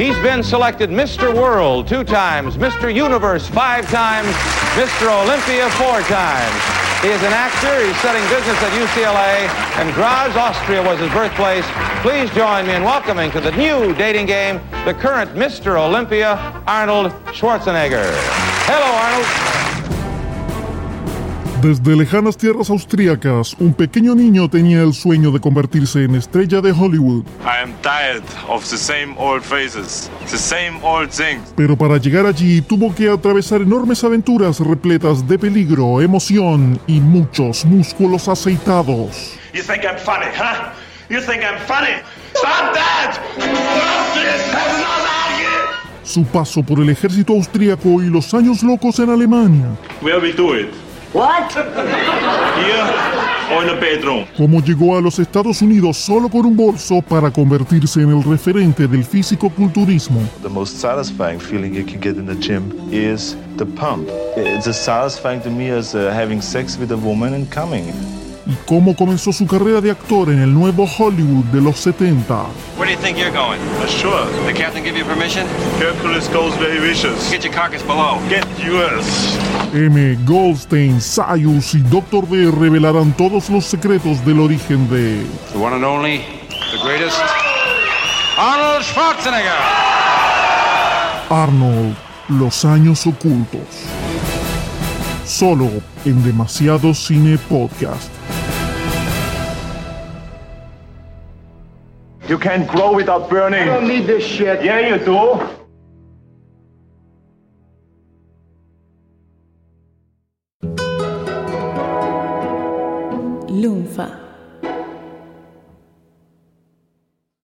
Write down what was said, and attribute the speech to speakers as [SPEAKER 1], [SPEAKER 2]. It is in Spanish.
[SPEAKER 1] He's been selected Mr. World two times, Mr. Universe five times, Mr. Olympia four times. He is an actor. He's studying business at UCLA, and Graz, Austria was his birthplace. Please join me in welcoming to the new dating game the current Mr. Olympia, Arnold Schwarzenegger. Hello, Arnold.
[SPEAKER 2] Desde lejanas tierras austríacas, un pequeño niño tenía el sueño de convertirse en estrella de Hollywood.
[SPEAKER 3] I am tired of the same old faces, the same old things.
[SPEAKER 2] Pero para llegar allí tuvo que atravesar enormes aventuras repletas de peligro, emoción y muchos músculos aceitados.
[SPEAKER 3] You think I'm funny, huh? You think I'm funny? Stop that! Stop this! Have no
[SPEAKER 2] Su paso por el ejército austríaco y los años locos en Alemania.
[SPEAKER 3] Where we do it?
[SPEAKER 4] What?
[SPEAKER 3] Bedroom?
[SPEAKER 2] Cómo llegó a los Estados Unidos solo con un bolso para convertirse en el referente del físico-culturismo.
[SPEAKER 5] The most satisfying feeling you can get in the gym is the pump. It's as satisfying to me as uh, having sex with a woman and coming.
[SPEAKER 2] Y cómo comenzó su carrera de actor en el nuevo Hollywood de los 70.
[SPEAKER 6] Where do you think you're going?
[SPEAKER 3] Uh, sure.
[SPEAKER 6] The captain give you permission?
[SPEAKER 3] Hercules goes he wishes.
[SPEAKER 6] Get your carcass below.
[SPEAKER 3] Get yours.
[SPEAKER 2] M. Goldstein, Sayus y Dr. D revelarán todos los secretos del origen de...
[SPEAKER 1] The one and only, the greatest, Arnold Schwarzenegger.
[SPEAKER 2] Arnold, los años ocultos solo en Demasiado Cine Podcast.
[SPEAKER 3] You can't grow without burning.
[SPEAKER 4] I don't need this shit.
[SPEAKER 3] Yeah, you do. Lunfa.